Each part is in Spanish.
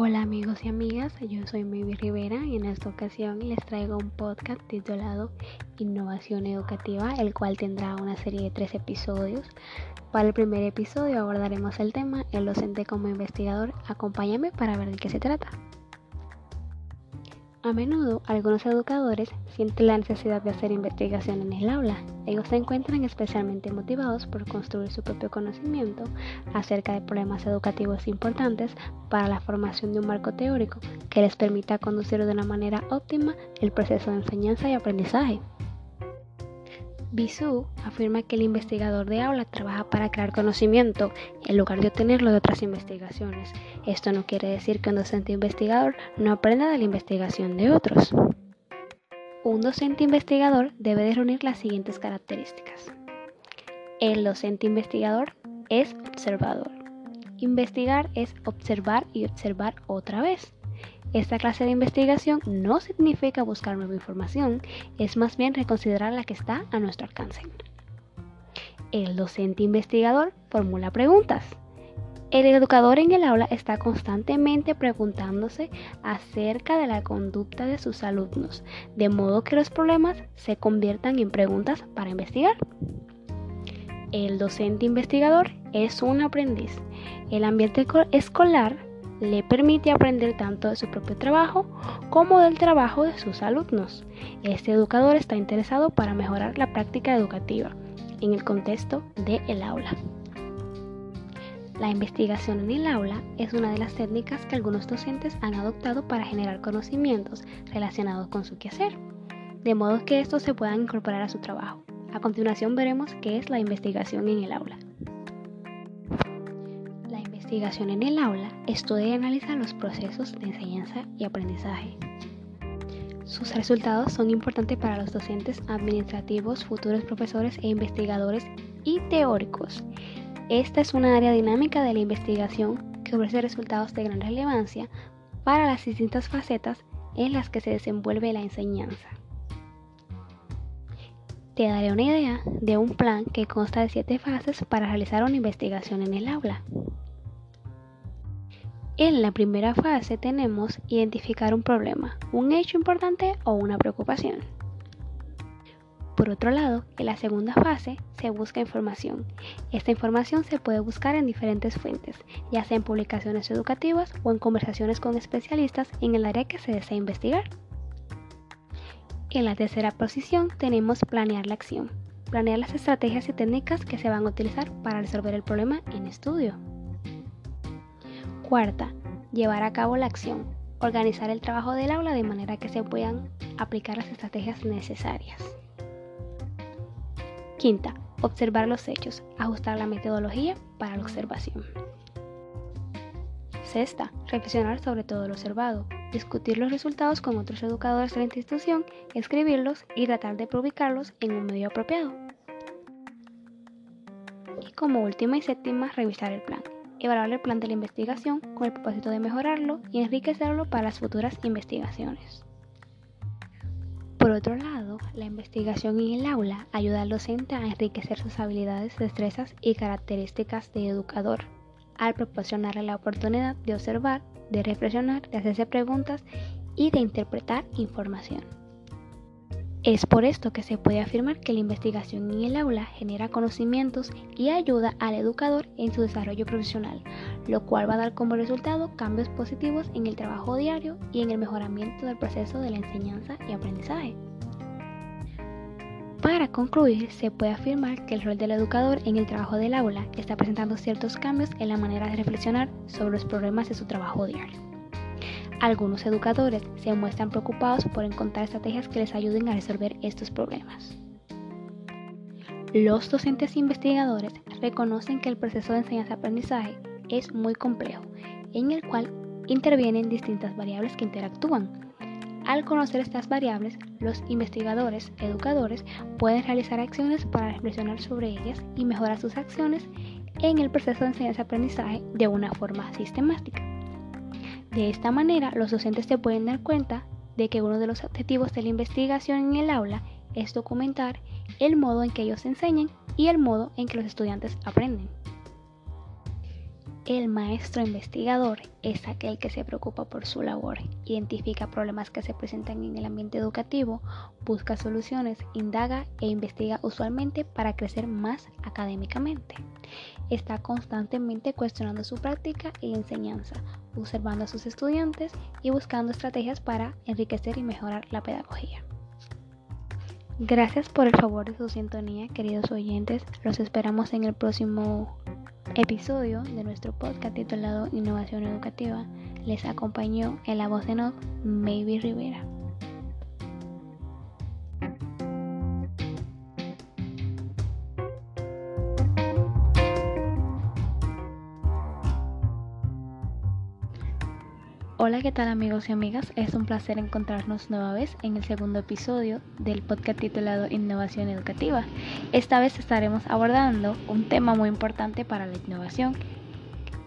Hola amigos y amigas, yo soy Maybe Rivera y en esta ocasión les traigo un podcast titulado Innovación Educativa, el cual tendrá una serie de tres episodios. Para el primer episodio abordaremos el tema El docente como investigador. Acompáñame para ver de qué se trata. A menudo, algunos educadores sienten la necesidad de hacer investigación en el aula. Ellos se encuentran especialmente motivados por construir su propio conocimiento acerca de problemas educativos importantes para la formación de un marco teórico que les permita conducir de una manera óptima el proceso de enseñanza y aprendizaje. Bisou afirma que el investigador de aula trabaja para crear conocimiento en lugar de obtenerlo de otras investigaciones. Esto no quiere decir que un docente investigador no aprenda de la investigación de otros. Un docente investigador debe de reunir las siguientes características. El docente investigador es observador. Investigar es observar y observar otra vez. Esta clase de investigación no significa buscar nueva información, es más bien reconsiderar la que está a nuestro alcance. El docente investigador formula preguntas. El educador en el aula está constantemente preguntándose acerca de la conducta de sus alumnos, de modo que los problemas se conviertan en preguntas para investigar. El docente investigador es un aprendiz. El ambiente escolar le permite aprender tanto de su propio trabajo como del trabajo de sus alumnos. Este educador está interesado para mejorar la práctica educativa en el contexto del el aula. La investigación en el aula es una de las técnicas que algunos docentes han adoptado para generar conocimientos relacionados con su quehacer, de modo que estos se puedan incorporar a su trabajo. A continuación veremos qué es la investigación en el aula investigación en el aula estudia y analiza los procesos de enseñanza y aprendizaje. Sus resultados son importantes para los docentes administrativos, futuros profesores e investigadores y teóricos. Esta es una área dinámica de la investigación que ofrece resultados de gran relevancia para las distintas facetas en las que se desenvuelve la enseñanza. Te daré una idea de un plan que consta de siete fases para realizar una investigación en el aula. En la primera fase tenemos identificar un problema, un hecho importante o una preocupación. Por otro lado, en la segunda fase se busca información. Esta información se puede buscar en diferentes fuentes, ya sea en publicaciones educativas o en conversaciones con especialistas en el área que se desea investigar. En la tercera posición tenemos planear la acción, planear las estrategias y técnicas que se van a utilizar para resolver el problema en estudio. Cuarta, llevar a cabo la acción. Organizar el trabajo del aula de manera que se puedan aplicar las estrategias necesarias. Quinta, observar los hechos. Ajustar la metodología para la observación. Sexta, reflexionar sobre todo lo observado. Discutir los resultados con otros educadores de la institución, escribirlos y tratar de publicarlos en un medio apropiado. Y como última y séptima, revisar el plan evaluar el plan de la investigación con el propósito de mejorarlo y enriquecerlo para las futuras investigaciones. Por otro lado, la investigación en el aula ayuda al docente a enriquecer sus habilidades, destrezas y características de educador, al proporcionarle la oportunidad de observar, de reflexionar, de hacerse preguntas y de interpretar información. Es por esto que se puede afirmar que la investigación en el aula genera conocimientos y ayuda al educador en su desarrollo profesional, lo cual va a dar como resultado cambios positivos en el trabajo diario y en el mejoramiento del proceso de la enseñanza y aprendizaje. Para concluir, se puede afirmar que el rol del educador en el trabajo del aula está presentando ciertos cambios en la manera de reflexionar sobre los problemas de su trabajo diario. Algunos educadores se muestran preocupados por encontrar estrategias que les ayuden a resolver estos problemas. Los docentes investigadores reconocen que el proceso de enseñanza-aprendizaje es muy complejo, en el cual intervienen distintas variables que interactúan. Al conocer estas variables, los investigadores, educadores, pueden realizar acciones para reflexionar sobre ellas y mejorar sus acciones en el proceso de enseñanza-aprendizaje de una forma sistemática. De esta manera, los docentes se pueden dar cuenta de que uno de los objetivos de la investigación en el aula es documentar el modo en que ellos enseñan y el modo en que los estudiantes aprenden. El maestro investigador es aquel que se preocupa por su labor, identifica problemas que se presentan en el ambiente educativo, busca soluciones, indaga e investiga usualmente para crecer más académicamente. Está constantemente cuestionando su práctica y enseñanza, observando a sus estudiantes y buscando estrategias para enriquecer y mejorar la pedagogía. Gracias por el favor de su sintonía, queridos oyentes. Los esperamos en el próximo episodio de nuestro podcast titulado Innovación Educativa. Les acompañó en la voz de Noc, Maybe Rivera. Hola, ¿qué tal amigos y amigas? Es un placer encontrarnos nueva vez en el segundo episodio del podcast titulado Innovación Educativa. Esta vez estaremos abordando un tema muy importante para la innovación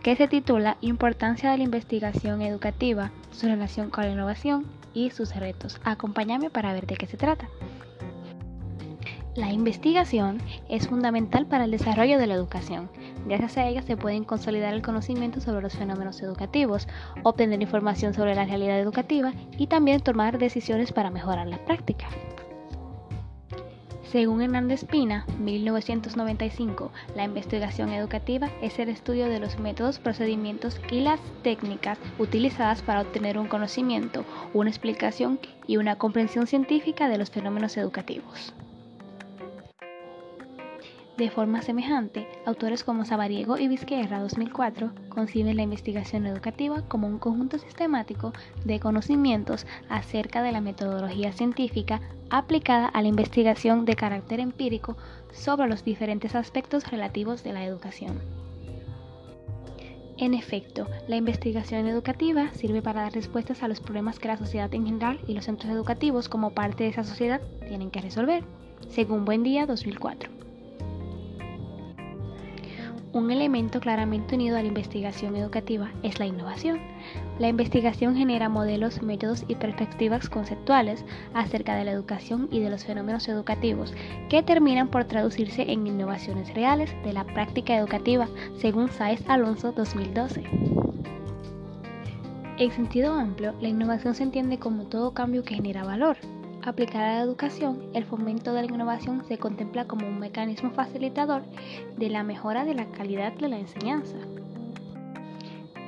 que se titula Importancia de la investigación educativa, su relación con la innovación y sus retos. Acompáñame para ver de qué se trata. La investigación es fundamental para el desarrollo de la educación. Gracias a ella se pueden consolidar el conocimiento sobre los fenómenos educativos, obtener información sobre la realidad educativa y también tomar decisiones para mejorar la práctica. Según Hernández Pina, 1995, la investigación educativa es el estudio de los métodos, procedimientos y las técnicas utilizadas para obtener un conocimiento, una explicación y una comprensión científica de los fenómenos educativos. De forma semejante, autores como Sabariego y Vizquerra 2004 conciben la investigación educativa como un conjunto sistemático de conocimientos acerca de la metodología científica aplicada a la investigación de carácter empírico sobre los diferentes aspectos relativos de la educación. En efecto, la investigación educativa sirve para dar respuestas a los problemas que la sociedad en general y los centros educativos como parte de esa sociedad tienen que resolver, según Buen Día 2004. Un elemento claramente unido a la investigación educativa es la innovación. La investigación genera modelos, métodos y perspectivas conceptuales acerca de la educación y de los fenómenos educativos que terminan por traducirse en innovaciones reales de la práctica educativa, según Saez Alonso 2012. En sentido amplio, la innovación se entiende como todo cambio que genera valor, aplicada a la educación, el fomento de la innovación se contempla como un mecanismo facilitador de la mejora de la calidad de la enseñanza.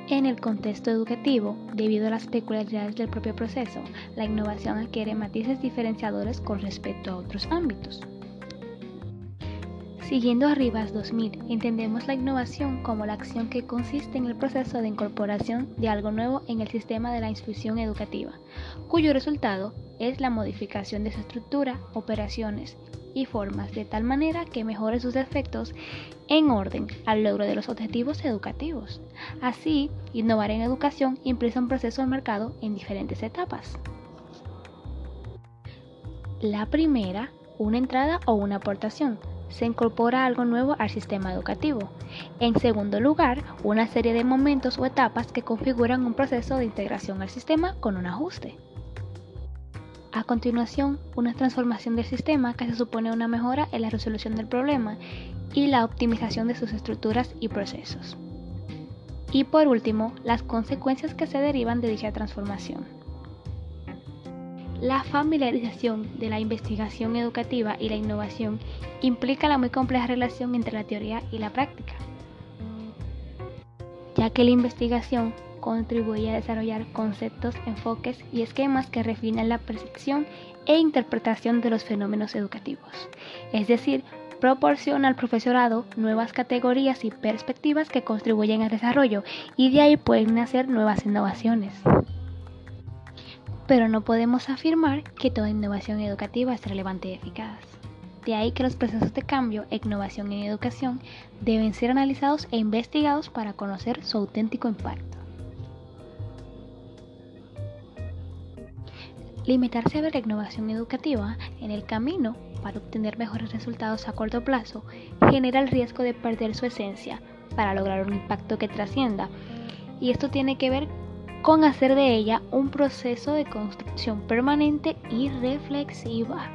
En el contexto educativo, debido a las peculiaridades del propio proceso, la innovación adquiere matices diferenciadores con respecto a otros ámbitos. Siguiendo a Rivas 2000, entendemos la innovación como la acción que consiste en el proceso de incorporación de algo nuevo en el sistema de la instrucción educativa, cuyo resultado es la modificación de su estructura, operaciones y formas de tal manera que mejore sus efectos en orden al logro de los objetivos educativos. Así, innovar en educación implica un proceso de mercado en diferentes etapas. La primera, una entrada o una aportación. Se incorpora algo nuevo al sistema educativo. En segundo lugar, una serie de momentos o etapas que configuran un proceso de integración al sistema con un ajuste. A continuación, una transformación del sistema que se supone una mejora en la resolución del problema y la optimización de sus estructuras y procesos. Y por último, las consecuencias que se derivan de dicha transformación. La familiarización de la investigación educativa y la innovación implica la muy compleja relación entre la teoría y la práctica, ya que la investigación contribuye a desarrollar conceptos, enfoques y esquemas que refinan la percepción e interpretación de los fenómenos educativos. Es decir, proporciona al profesorado nuevas categorías y perspectivas que contribuyen al desarrollo y de ahí pueden nacer nuevas innovaciones. Pero no podemos afirmar que toda innovación educativa es relevante y eficaz. De ahí que los procesos de cambio e innovación en educación deben ser analizados e investigados para conocer su auténtico impacto. Limitarse a ver la innovación educativa en el camino para obtener mejores resultados a corto plazo genera el riesgo de perder su esencia para lograr un impacto que trascienda. Y esto tiene que ver con hacer de ella un proceso de construcción permanente y reflexiva.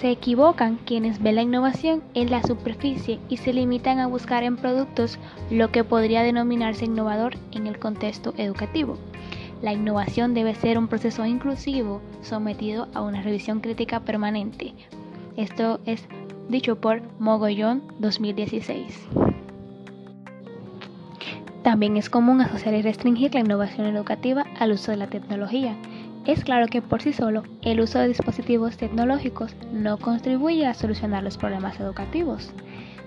Se equivocan quienes ven la innovación en la superficie y se limitan a buscar en productos lo que podría denominarse innovador en el contexto educativo. La innovación debe ser un proceso inclusivo sometido a una revisión crítica permanente. Esto es dicho por Mogollón 2016. También es común asociar y restringir la innovación educativa al uso de la tecnología. Es claro que por sí solo el uso de dispositivos tecnológicos no contribuye a solucionar los problemas educativos.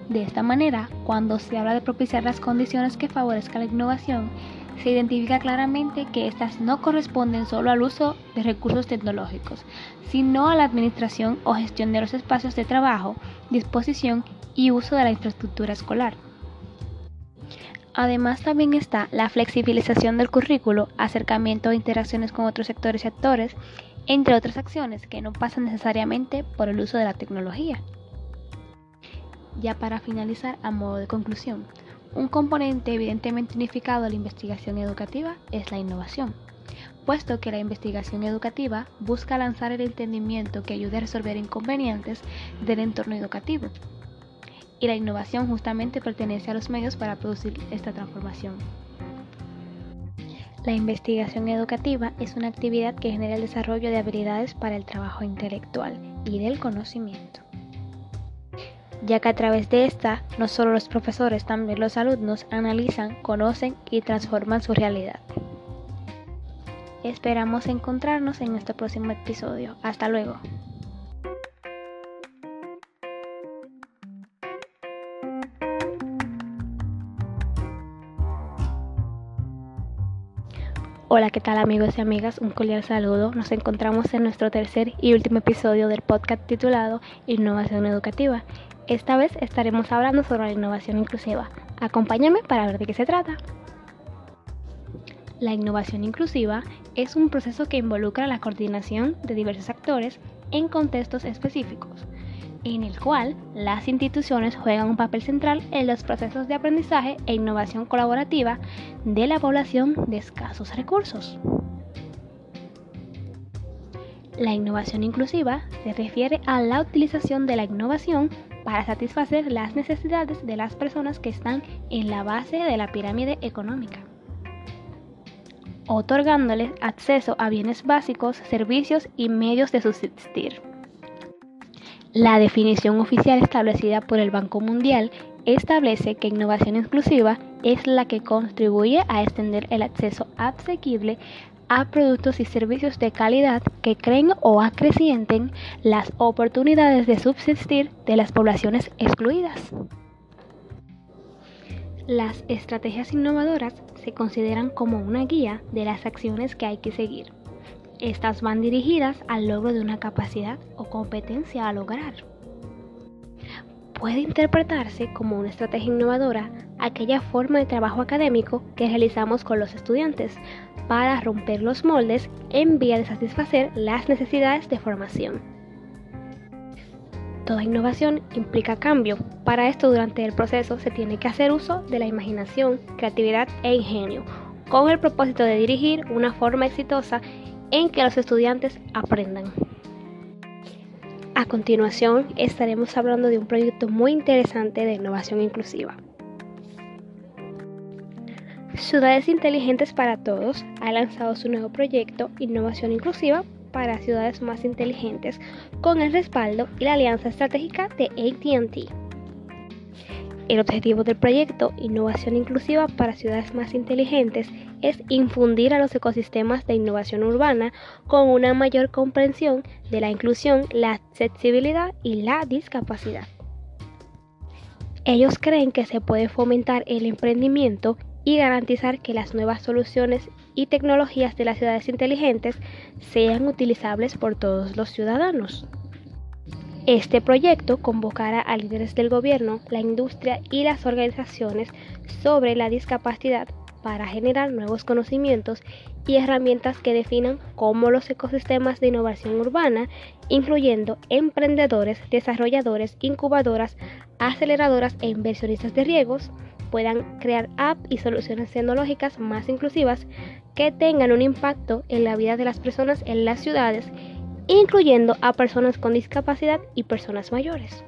De esta manera, cuando se habla de propiciar las condiciones que favorezcan la innovación, se identifica claramente que éstas no corresponden solo al uso de recursos tecnológicos, sino a la administración o gestión de los espacios de trabajo, disposición y uso de la infraestructura escolar. Además también está la flexibilización del currículo, acercamiento e interacciones con otros sectores y actores, entre otras acciones que no pasan necesariamente por el uso de la tecnología. Ya para finalizar, a modo de conclusión, un componente evidentemente unificado a la investigación educativa es la innovación, puesto que la investigación educativa busca lanzar el entendimiento que ayude a resolver inconvenientes del entorno educativo, y la innovación justamente pertenece a los medios para producir esta transformación. La investigación educativa es una actividad que genera el desarrollo de habilidades para el trabajo intelectual y del conocimiento, ya que a través de esta no solo los profesores, también los alumnos analizan, conocen y transforman su realidad. Esperamos encontrarnos en este próximo episodio. Hasta luego. Hola, ¿qué tal amigos y amigas? Un cordial saludo. Nos encontramos en nuestro tercer y último episodio del podcast titulado Innovación Educativa. Esta vez estaremos hablando sobre la innovación inclusiva. Acompáñame para ver de qué se trata. La innovación inclusiva es un proceso que involucra la coordinación de diversos actores en contextos específicos en el cual las instituciones juegan un papel central en los procesos de aprendizaje e innovación colaborativa de la población de escasos recursos. La innovación inclusiva se refiere a la utilización de la innovación para satisfacer las necesidades de las personas que están en la base de la pirámide económica, otorgándoles acceso a bienes básicos, servicios y medios de subsistir. La definición oficial establecida por el Banco Mundial establece que innovación inclusiva es la que contribuye a extender el acceso asequible a productos y servicios de calidad que creen o acrecienten las oportunidades de subsistir de las poblaciones excluidas. Las estrategias innovadoras se consideran como una guía de las acciones que hay que seguir estas van dirigidas al logro de una capacidad o competencia a lograr. Puede interpretarse como una estrategia innovadora aquella forma de trabajo académico que realizamos con los estudiantes para romper los moldes en vía de satisfacer las necesidades de formación. Toda innovación implica cambio. Para esto durante el proceso se tiene que hacer uso de la imaginación, creatividad e ingenio, con el propósito de dirigir una forma exitosa en que los estudiantes aprendan. A continuación estaremos hablando de un proyecto muy interesante de innovación inclusiva. Ciudades Inteligentes para Todos ha lanzado su nuevo proyecto Innovación Inclusiva para Ciudades Más Inteligentes con el respaldo y la alianza estratégica de ATT. El objetivo del proyecto Innovación Inclusiva para Ciudades Más Inteligentes es infundir a los ecosistemas de innovación urbana con una mayor comprensión de la inclusión, la accesibilidad y la discapacidad. Ellos creen que se puede fomentar el emprendimiento y garantizar que las nuevas soluciones y tecnologías de las ciudades inteligentes sean utilizables por todos los ciudadanos. Este proyecto convocará a líderes del gobierno, la industria y las organizaciones sobre la discapacidad para generar nuevos conocimientos y herramientas que definan cómo los ecosistemas de innovación urbana, incluyendo emprendedores, desarrolladores, incubadoras, aceleradoras e inversionistas de riesgos, puedan crear apps y soluciones tecnológicas más inclusivas que tengan un impacto en la vida de las personas en las ciudades incluyendo a personas con discapacidad y personas mayores.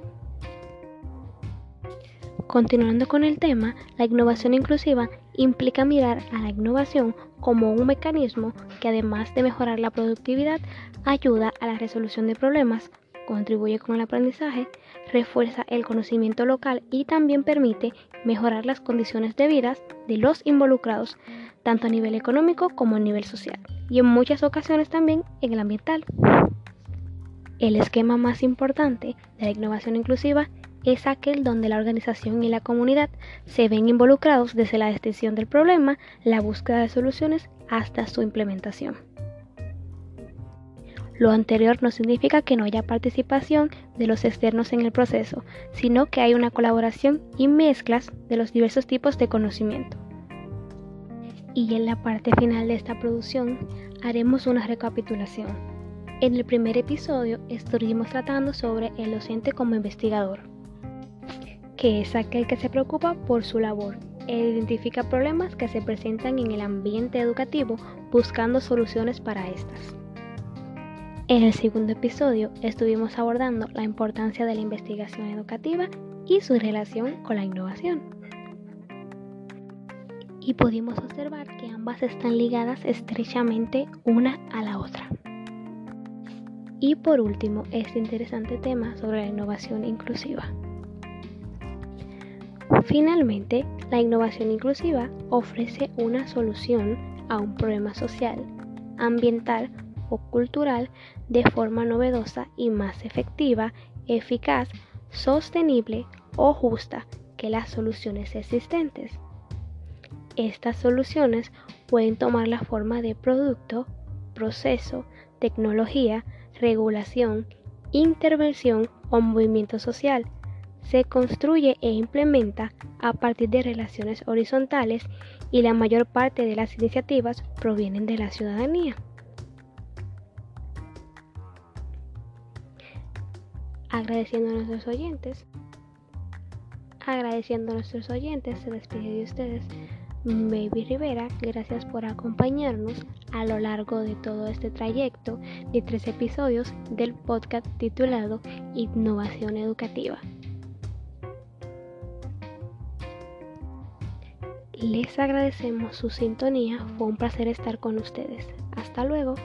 Continuando con el tema, la innovación inclusiva implica mirar a la innovación como un mecanismo que además de mejorar la productividad, ayuda a la resolución de problemas, contribuye con el aprendizaje, refuerza el conocimiento local y también permite mejorar las condiciones de vida de los involucrados, tanto a nivel económico como a nivel social, y en muchas ocasiones también en el ambiental. El esquema más importante de la innovación inclusiva es aquel donde la organización y la comunidad se ven involucrados desde la extensión del problema, la búsqueda de soluciones hasta su implementación. Lo anterior no significa que no haya participación de los externos en el proceso, sino que hay una colaboración y mezclas de los diversos tipos de conocimiento. Y en la parte final de esta producción haremos una recapitulación. En el primer episodio estuvimos tratando sobre el docente como investigador que es aquel que se preocupa por su labor e identifica problemas que se presentan en el ambiente educativo buscando soluciones para estas. En el segundo episodio estuvimos abordando la importancia de la investigación educativa y su relación con la innovación. Y pudimos observar que ambas están ligadas estrechamente una a la otra. Y por último, este interesante tema sobre la innovación inclusiva. Finalmente, la innovación inclusiva ofrece una solución a un problema social, ambiental o cultural de forma novedosa y más efectiva, eficaz, sostenible o justa que las soluciones existentes. Estas soluciones pueden tomar la forma de producto, proceso, tecnología, regulación, intervención o movimiento social. Se construye e implementa a partir de relaciones horizontales y la mayor parte de las iniciativas provienen de la ciudadanía. Agradeciendo a nuestros oyentes, agradeciendo a nuestros oyentes, se despide de ustedes Baby Rivera, gracias por acompañarnos a lo largo de todo este trayecto de tres episodios del podcast titulado Innovación Educativa. Les agradecemos su sintonía, fue un placer estar con ustedes. Hasta luego.